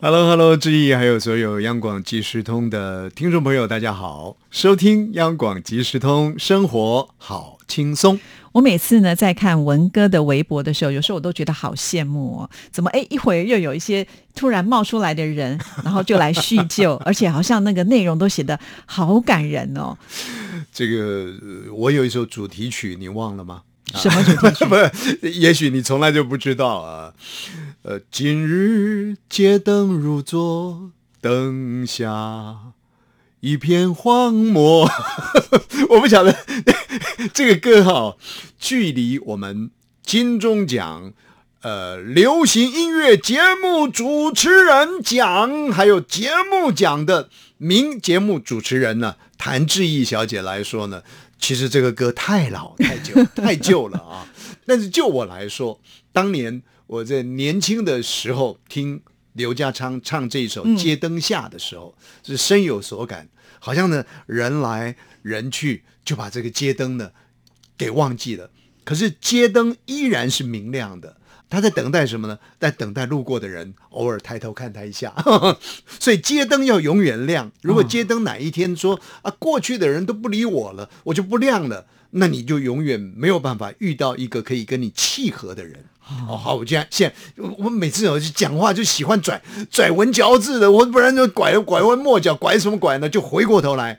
Hello，Hello，志毅，还有所有央广即时通的听众朋友，大家好！收听央广即时通，生活好轻松。我每次呢在看文哥的微博的时候，有时候我都觉得好羡慕哦，怎么哎一会儿又有一些突然冒出来的人，然后就来叙旧，而且好像那个内容都写得好感人哦。这个呃我有一首主题曲，你忘了吗？什么主题曲？不，也许你从来就不知道啊。呃，今日街灯如昨灯下，一片荒漠。我不晓得 这个歌哈，距离我们金钟奖。呃，流行音乐节目主持人奖，还有节目奖的名节目主持人呢，谭志毅小姐来说呢，其实这个歌太老、太旧、太旧了啊。但是就我来说，当年我在年轻的时候听刘家昌唱这首《街灯下》的时候，是深有所感，好像呢人来人去，就把这个街灯呢给忘记了。可是街灯依然是明亮的。他在等待什么呢？在等待路过的人偶尔抬头看他一下，所以街灯要永远亮。如果街灯哪一天说啊，过去的人都不理我了，我就不亮了，那你就永远没有办法遇到一个可以跟你契合的人。哦，好，我现在现在我每次我讲话就喜欢拽拽文嚼字的，我不然就拐拐弯抹角，拐什么拐呢？就回过头来，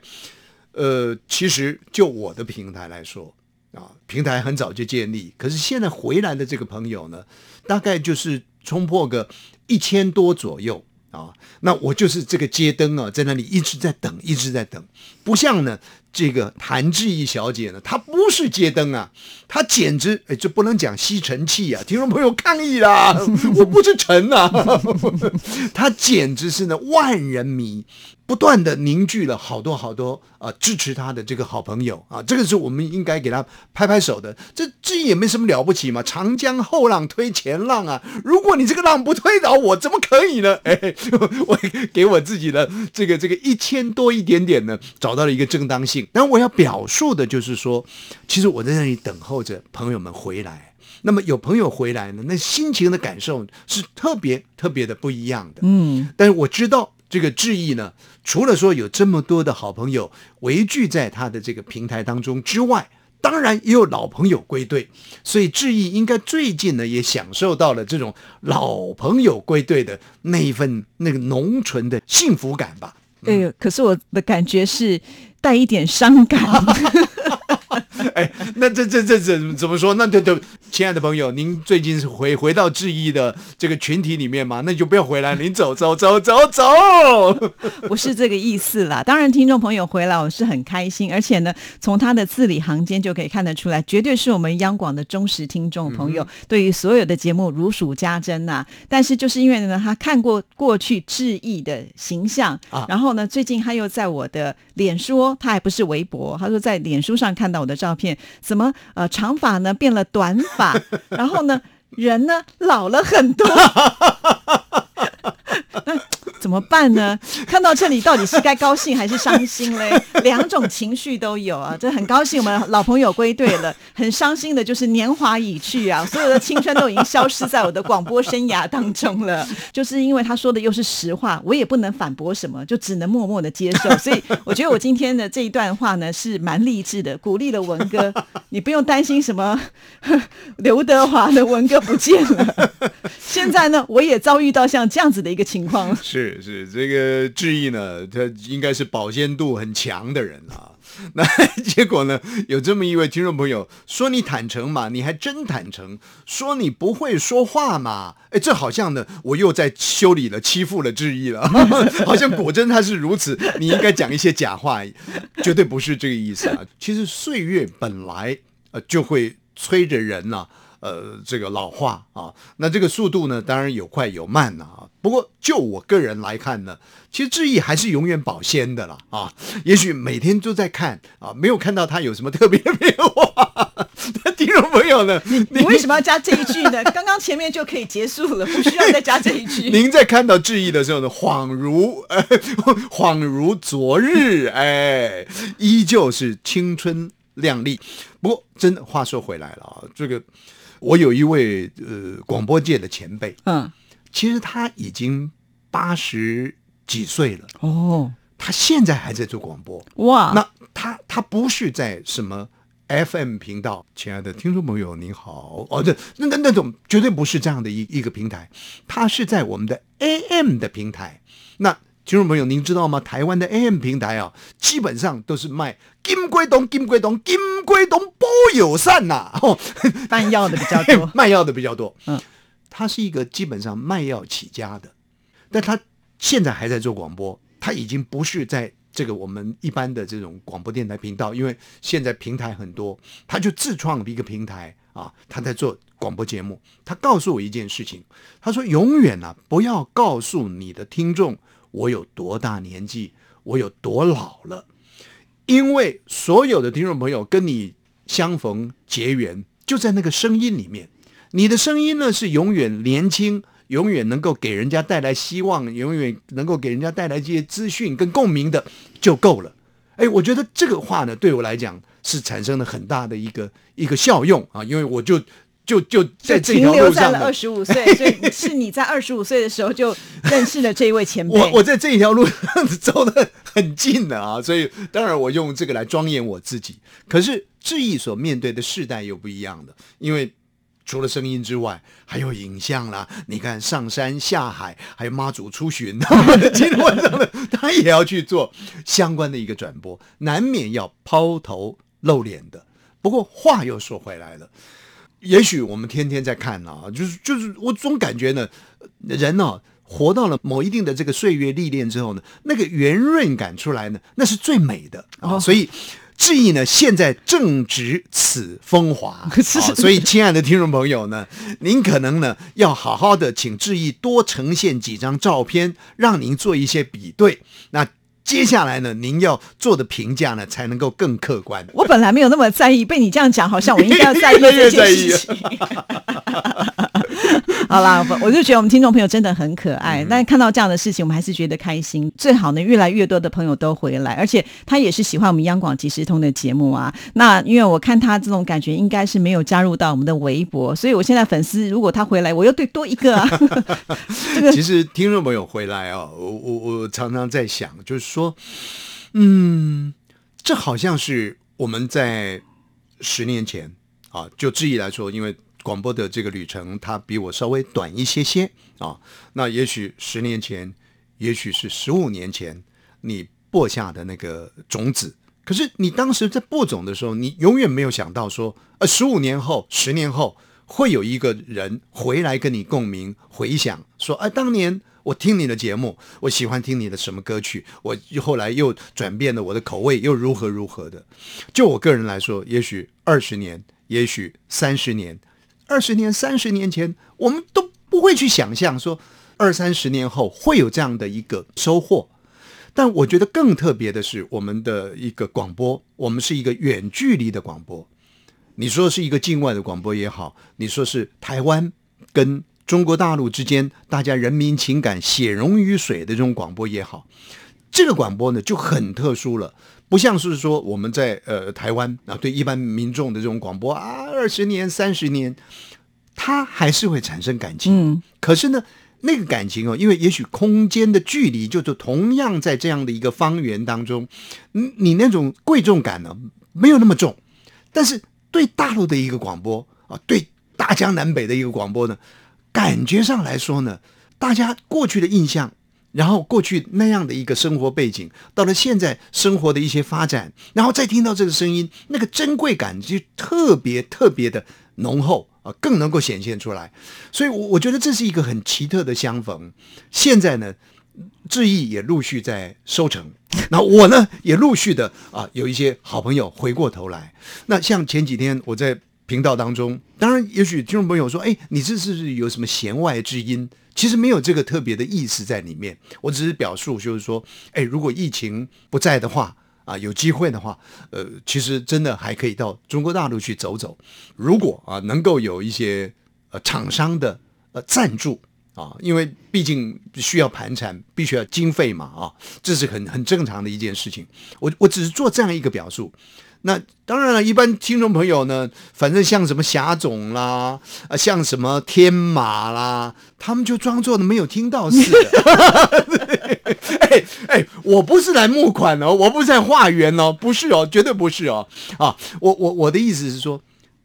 呃，其实就我的平台来说。啊，平台很早就建立，可是现在回来的这个朋友呢，大概就是冲破个一千多左右啊。那我就是这个街灯啊，在那里一直在等，一直在等。不像呢，这个谭志毅小姐呢，她不是街灯啊，她简直哎，这不能讲吸尘器啊，听众朋友抗议啦，我不是尘啊，她简直是呢万人迷。不断的凝聚了好多好多啊、呃、支持他的这个好朋友啊，这个是我们应该给他拍拍手的。这这也没什么了不起嘛，长江后浪推前浪啊！如果你这个浪不推倒我，怎么可以呢？哎，我给我自己的这个这个一千多一点点呢，找到了一个正当性。但我要表述的就是说，其实我在那里等候着朋友们回来。那么有朋友回来呢，那心情的感受是特别特别的不一样的。嗯，但是我知道。这个志毅呢，除了说有这么多的好朋友围聚在他的这个平台当中之外，当然也有老朋友归队，所以志毅应该最近呢也享受到了这种老朋友归队的那一份那个浓醇的幸福感吧。哎、呦，可是我的感觉是带一点伤感。哎，那这这这怎怎么说？那对对，亲爱的朋友，您最近是回回到致意的这个群体里面吗？那你就不要回来，您走走走走走。不是这个意思啦。当然，听众朋友回来我是很开心，而且呢，从他的字里行间就可以看得出来，绝对是我们央广的忠实听众朋友，嗯、对于所有的节目如数家珍呐、啊。但是就是因为呢，他看过过去致意的形象，啊、然后呢，最近他又在我的脸书，他还不是微博，他说在脸书上看到我的照照片，怎么呃长发呢变了短发，然后呢人呢老了很多。怎么办呢？看到这里，到底是该高兴还是伤心嘞？两种情绪都有啊！这很高兴，我们老朋友归队了；很伤心的，就是年华已去啊，所有的青春都已经消失在我的广播生涯当中了。就是因为他说的又是实话，我也不能反驳什么，就只能默默的接受。所以我觉得我今天的这一段话呢，是蛮励志的，鼓励了文哥。你不用担心什么 刘德华的文哥不见了。现在呢，我也遭遇到像这样子的一个情况。是是，这个志毅呢，他应该是保鲜度很强的人啊。那结果呢，有这么一位听众朋友说你坦诚嘛，你还真坦诚；说你不会说话嘛，哎，这好像呢，我又在修理了、欺负了志毅了，好像果真他是如此。你应该讲一些假话，绝对不是这个意思啊。其实岁月本来呃就会催着人呐、呃这个老化啊。那这个速度呢，当然有快有慢了、啊。不过就我个人来看呢，其实志毅还是永远保鲜的啦啊。也许每天都在看啊，没有看到他有什么特别的变化。听众朋友呢，你为什么要加这一句呢？刚刚前面就可以结束了，不需要再加这一句。您在看到志毅的时候呢，恍如呃，恍如昨日，哎，依旧是青春靓丽。不过，真的话说回来了啊，这个我有一位呃广播界的前辈，嗯，其实他已经八十几岁了，哦，他现在还在做广播。哇，那他他不是在什么 FM 频道，亲爱的听众朋友您好，哦，这那那那种绝对不是这样的一一个平台，他是在我们的 AM 的平台。那听众朋友您知道吗？台湾的 AM 平台啊，基本上都是卖金龟东、金龟东、金龟东波友善呐、哦，卖药的比较多。卖药的比较多。嗯，他是一个基本上卖药起家的，但他现在还在做广播，他已经不是在这个我们一般的这种广播电台频道，因为现在平台很多，他就自创一个平台啊，他在做广播节目。他告诉我一件事情，他说永远啊不要告诉你的听众我有多大年纪，我有多老了，因为所有的听众朋友跟你相逢结缘，就在那个声音里面。你的声音呢是永远年轻，永远能够给人家带来希望，永远能够给人家带来这些资讯跟共鸣的就够了。哎，我觉得这个话呢，对我来讲是产生了很大的一个一个效用啊，因为我就就就在这停条路上呢留在了二，十五岁，所以是你在二十五岁的时候就认识了这一位前辈。我我在这一条路上走的很近的啊，所以当然我用这个来庄严我自己。可是志毅所面对的世代又不一样的，因为除了声音之外，还有影像啦。你看上山下海，还有妈祖出巡，今天晚上呢，他也要去做相关的一个转播，难免要抛头露脸的。不过话又说回来了。也许我们天天在看啊，就是就是我总感觉呢，人呢、活到了某一定的这个岁月历练之后呢，那个圆润感出来呢，那是最美的啊。所以志毅呢，现在正值此风华，啊所以亲爱的听众朋友呢，您可能呢要好好的请志毅多呈现几张照片，让您做一些比对。那接下来呢，您要做的评价呢，才能够更客观。我本来没有那么在意，被你这样讲，好像我应该要在意这件事情。好啦，我我就觉得我们听众朋友真的很可嗯爱，但看到这样的事情，我们还是觉得开心。最好呢，越来越多的朋友都回来，而且他也是喜欢我们央广即时通的节目啊。那因为我看他这种感觉，应该是没有加入到我们的微博，所以我现在粉丝如果他回来，我又对多一个啊。这个其实听众朋友回来啊，我我我常常在想，就是说，嗯，这好像是我们在十年前啊，就质疑来说，因为广播的这个旅程，它比我稍微短一些些啊。那也许十年前，也许是十五年前，你播下的那个种子。可是你当时在播种的时候，你永远没有想到说，呃，十五年后、十年后，会有一个人回来跟你共鸣、回想，说，哎、当年我听你的节目，我喜欢听你的什么歌曲，我后来又转变了我的口味，又如何如何的。就我个人来说，也许二十年，也许三十年，二十年、三十年前，我们都不会去想象说，二三十年后会有这样的一个收获。但我觉得更特别的是，我们的一个广播，我们是一个远距离的广播。你说是一个境外的广播也好，你说是台湾跟中国大陆之间大家人民情感血溶于水的这种广播也好，这个广播呢就很特殊了，不像是说我们在呃台湾啊对一般民众的这种广播啊二十年三十年，它还是会产生感情。嗯，可是呢，那个感情哦，因为也许空间的距离，就是同样在这样的一个方圆当中，你你那种贵重感呢没有那么重，但是对大陆的一个广播啊，对大江南北的一个广播呢，感觉上来说呢，大家过去的印象。然后过去那样的一个生活背景，到了现在生活的一些发展，然后再听到这个声音，那个珍贵感就特别特别的浓厚啊，更能够显现出来。所以我，我觉得这是一个很奇特的相逢。现在呢，志毅也陆续在收成，那我呢也陆续的啊有一些好朋友回过头来。那像前几天我在频道当中，当然，也许听众朋友说：“哎，你这是不是有什么弦外之音？”其实没有这个特别的意思在里面。我只是表述，就是说，哎，如果疫情不在的话，啊，有机会的话，呃，其实真的还可以到中国大陆去走走。如果啊，能够有一些呃厂商的呃赞助啊，因为毕竟需要盘缠，必须要经费嘛，啊，这是很很正常的一件事情。我我只是做这样一个表述。那当然了，一般听众朋友呢，反正像什么霞总啦，啊，像什么天马啦，他们就装作的没有听到似的。哎哎，我不是来募款哦，我不是在化缘哦，不是哦，绝对不是哦。啊，我我我的意思是说，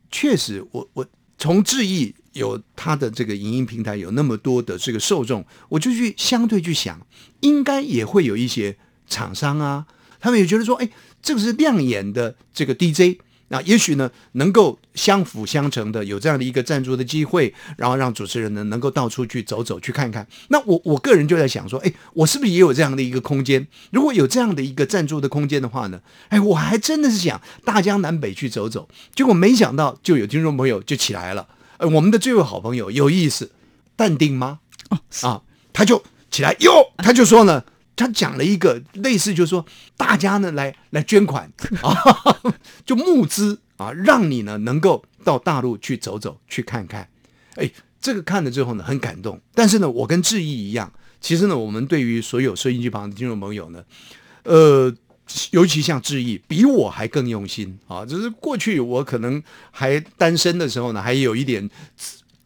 确实，我我从智毅有他的这个影音平台有那么多的这个受众，我就去相对去想，应该也会有一些厂商啊，他们也觉得说，哎。这个是亮眼的这个 DJ，那也许呢能够相辅相成的有这样的一个赞助的机会，然后让主持人呢能够到处去走走去看看。那我我个人就在想说，哎，我是不是也有这样的一个空间？如果有这样的一个赞助的空间的话呢，哎，我还真的是想大江南北去走走。结果没想到就有听众朋友就起来了，呃，我们的这位好朋友有意思，淡定吗？啊，他就起来哟，他就说呢。他讲了一个类似，就是说大家呢来来捐款啊，就募资啊，让你呢能够到大陆去走走去看看。哎，这个看了之后呢很感动。但是呢，我跟志毅一样，其实呢，我们对于所有收音机旁的听众朋友呢，呃，尤其像志毅，比我还更用心啊。就是过去我可能还单身的时候呢，还有一点。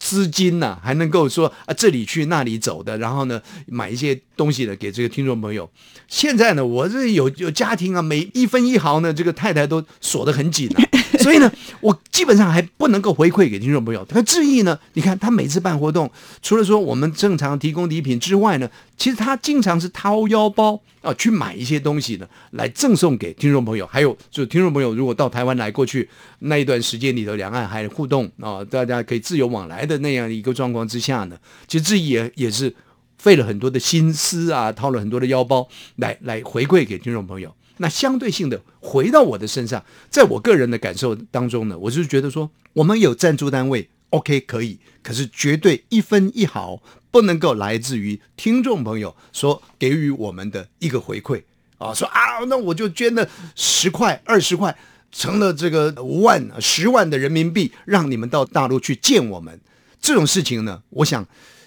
资金呢，还能够说啊这里去那里走的，然后呢买一些东西的给这个听众朋友。现在呢，我这有有家庭啊，每一分一毫呢，这个太太都锁得很紧啊，所以呢，我基本上还不能够回馈给听众朋友。他志毅呢，你看他每次办活动，除了说我们正常提供礼品之外呢，其实他经常是掏腰包啊去买一些东西呢，来赠送给听众朋友。还有就是听众朋友如果到台湾来过去那一段时间里头，两岸还互动啊，大家可以自由往来的那样一个状况之下呢，其实志毅也也是。费了很多的心思啊，掏了很多的腰包来来回馈给听众朋友。那相对性的回到我的身上，在我个人的感受当中呢，我就觉得说，我们有赞助单位，OK 可以，可是绝对一分一毫不能够来自于听众朋友所给予我们的一个回馈啊，说啊，那我就捐了十块、二十块，成了这个五万、十万的人民币，让你们到大陆去见我们。这种事情呢，我想。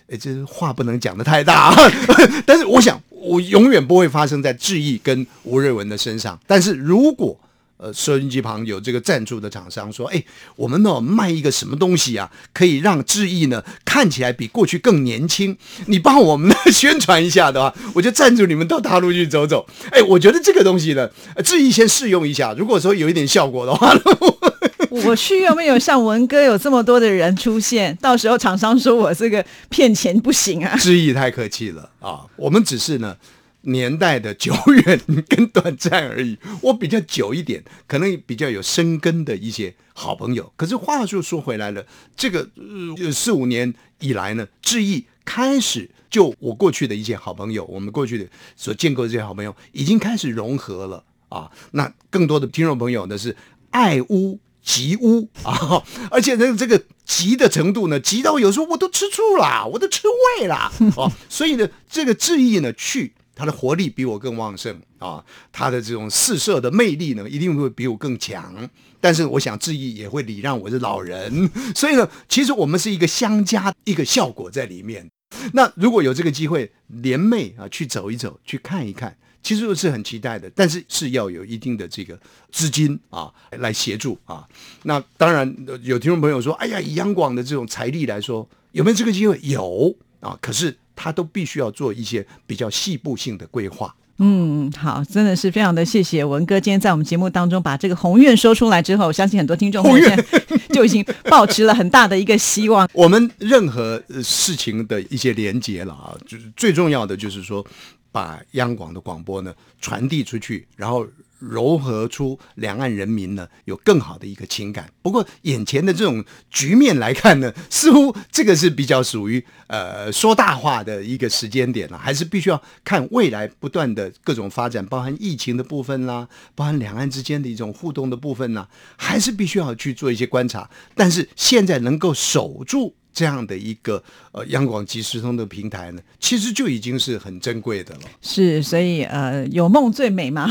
哎，这话不能讲的太大，但是我想，我永远不会发生在志毅跟吴瑞文的身上。但是如果呃收音机旁有这个赞助的厂商说，哎，我们呢卖一个什么东西啊，可以让志毅呢看起来比过去更年轻，你帮我们 宣传一下的话，我就赞助你们到大陆去走走。哎，我觉得这个东西呢，志毅先试用一下，如果说有一点效果的话。我去有没有像文哥有这么多的人出现？到时候厂商说我这个骗钱不行啊！之意太客气了啊！我们只是呢年代的久远跟短暂而已。我比较久一点，可能比较有生根的一些好朋友。可是话又说回来了，这个呃四五年以来呢，志毅开始就我过去的一些好朋友，我们过去的所见过的这些好朋友，已经开始融合了啊。那更多的听众朋友呢是爱屋。急乌 啊，而且呢这个急的程度呢，急到有时候我都吃醋啦，我都吃味啦啊。所以呢，这个志毅呢去，他的活力比我更旺盛啊，他的这种四射的魅力呢，一定会比我更强。但是我想志毅也会礼让我是老人，所以呢，其实我们是一个相加一个效果在里面。那如果有这个机会联袂啊，去走一走，去看一看。其实是很期待的，但是是要有一定的这个资金啊来协助啊。那当然有听众朋友说：“哎呀，以央广的这种财力来说，有没有这个机会？有啊，可是他都必须要做一些比较细部性的规划。”嗯，好，真的是非常的谢谢文哥今天在我们节目当中把这个宏愿说出来之后，我相信很多听众朋友就已经抱持了很大的一个希望。我们任何事情的一些连接了啊，就是最重要的就是说。把央广的广播呢传递出去，然后糅合出两岸人民呢有更好的一个情感。不过眼前的这种局面来看呢，似乎这个是比较属于呃说大话的一个时间点了，还是必须要看未来不断的各种发展，包含疫情的部分啦，包含两岸之间的一种互动的部分啦，还是必须要去做一些观察。但是现在能够守住。这样的一个呃央广即时通的平台呢，其实就已经是很珍贵的了。是，所以呃，有梦最美嘛。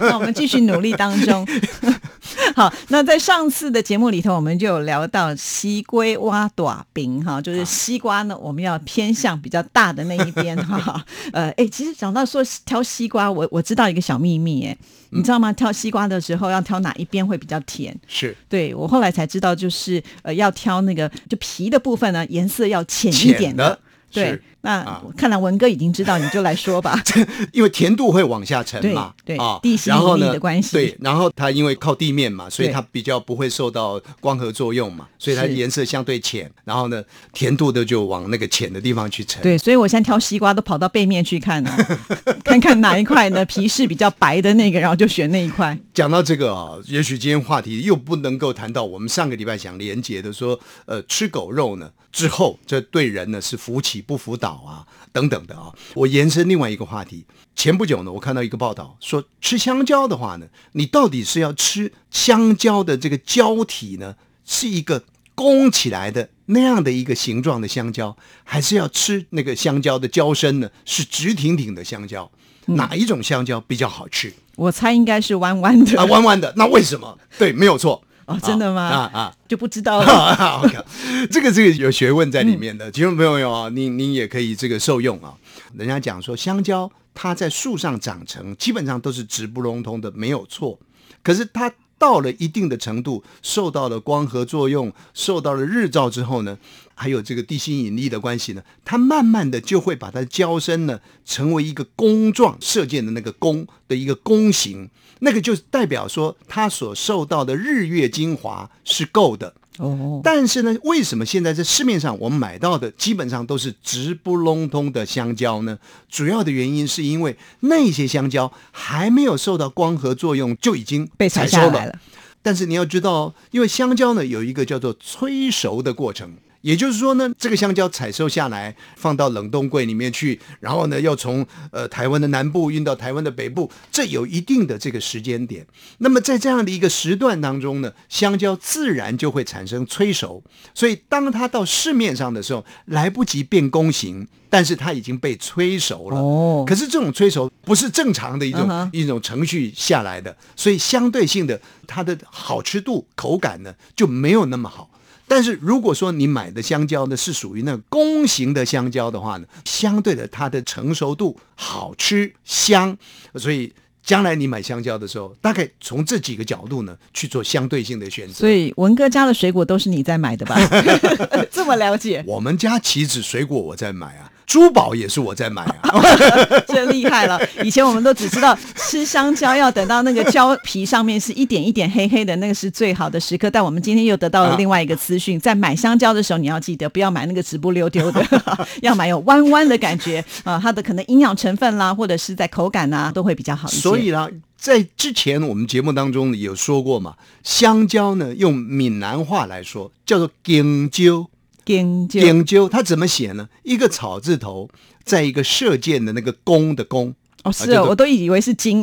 那我们继续努力当中。好，那在上次的节目里头，我们就有聊到西龟挖短饼哈，就是西瓜呢，我们要偏向比较大的那一边哈。呃，哎，其实讲到说挑西瓜，我我知道一个小秘密，哎。你知道吗？挑西瓜的时候要挑哪一边会比较甜？是对我后来才知道，就是呃，要挑那个就皮的部分呢，颜色要浅一点的。对，那看来文哥已经知道，你就来说吧。因为甜度会往下沉嘛，对啊，地心引力的关系。对，然后它因为靠地面嘛，所以它比较不会受到光合作用嘛，所以它颜色相对浅。然后呢，甜度的就往那个浅的地方去沉。对，所以我现在挑西瓜都跑到背面去看呢，看看哪一块呢皮是比较白的那个，然后就选那一块。讲到这个啊，也许今天话题又不能够谈到我们上个礼拜想连接的说，呃，吃狗肉呢。之后，这对人呢是扶起不扶倒啊，等等的啊。我延伸另外一个话题，前不久呢，我看到一个报道说，吃香蕉的话呢，你到底是要吃香蕉的这个胶体呢，是一个弓起来的那样的一个形状的香蕉，还是要吃那个香蕉的胶身呢，是直挺挺的香蕉？哪一种香蕉比较好吃？我猜应该是弯弯的啊，弯弯的。那为什么？对，没有错。哦，真的吗？啊啊，就不知道了。这个这个有学问在里面的，听众朋友啊，您您也可以这个受用啊。人家讲说，香蕉它在树上长成，基本上都是直不隆通的，没有错。可是它到了一定的程度，受到了光合作用，受到了日照之后呢？还有这个地心引力的关系呢，它慢慢的就会把它胶身呢成为一个弓状射箭的那个弓的一个弓形，那个就代表说它所受到的日月精华是够的哦。但是呢，为什么现在在市面上我们买到的基本上都是直不隆通的香蕉呢？主要的原因是因为那些香蕉还没有受到光合作用就已经被采收了。但是你要知道，因为香蕉呢有一个叫做催熟的过程。也就是说呢，这个香蕉采收下来，放到冷冻柜里面去，然后呢，要从呃台湾的南部运到台湾的北部，这有一定的这个时间点。那么在这样的一个时段当中呢，香蕉自然就会产生催熟。所以当它到市面上的时候，来不及变弓形，但是它已经被催熟了。哦。可是这种催熟不是正常的一种一种程序下来的，所以相对性的它的好吃度、口感呢就没有那么好。但是如果说你买的香蕉呢是属于那弓形的香蕉的话呢，相对的它的成熟度好吃香，所以将来你买香蕉的时候，大概从这几个角度呢去做相对性的选择。所以文哥家的水果都是你在买的吧？这么了解？我们家岂止水果我在买啊。珠宝也是我在买啊，真厉害了！以前我们都只知道吃香蕉要等到那个胶皮上面是一点一点黑黑的，那个是最好的时刻。但我们今天又得到了另外一个资讯，在买香蕉的时候，你要记得不要买那个直不溜丢的，要买有弯弯的感觉啊，它的可能营养成分啦，或者是在口感啊，都会比较好一些。所以啦，在之前我们节目当中有说过嘛，香蕉呢用闽南话来说叫做金蕉。研究它怎么写呢？一个草字头，在一个射箭的那个弓的弓。哦，是哦，我都以为是金。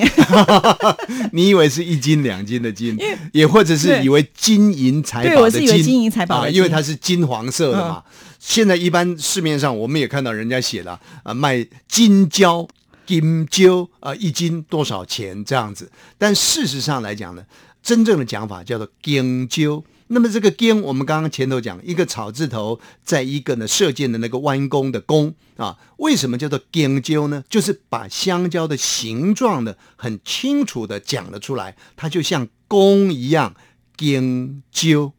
你以为是一斤两斤的金，也或者是以为金银财宝的金。对，我是以为金银财宝的因为它是金黄色的嘛。现在一般市面上我们也看到人家写了啊，卖金胶、金蕉啊，一斤多少钱这样子。但事实上来讲呢，真正的讲法叫做金蕉。那么这个弓，我们刚刚前头讲一个草字头，在一个呢射箭的那个弯弓的弓啊，为什么叫做弓灸呢？就是把香蕉的形状呢很清楚的讲了出来，它就像弓一样弓灸，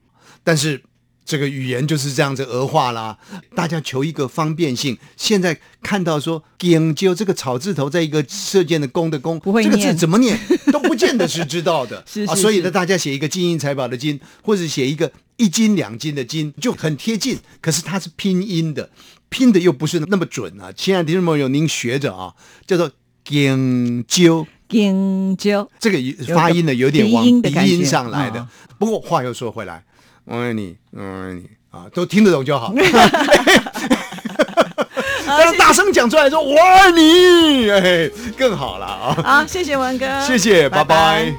但是。这个语言就是这样子俄化啦，大家求一个方便性。现在看到说“研究”这个草字头在一个射箭的“弓”的“弓”，这个字怎么念都不见得是知道的 啊。所以呢，大家写一个金银财宝的“金”，或者写一个一斤两斤的“斤”，就很贴近。可是它是拼音的，拼的又不是那么准啊。亲爱的听众朋友，您学着啊，叫做“研究”。金九，这个发音呢有点往鼻音上来的哦。不过话又说回来，我爱你，我爱你啊，都听得懂就好。但是大声讲出来说“我爱你”，哎，更好了啊！好，谢谢文哥，谢谢，拜拜拜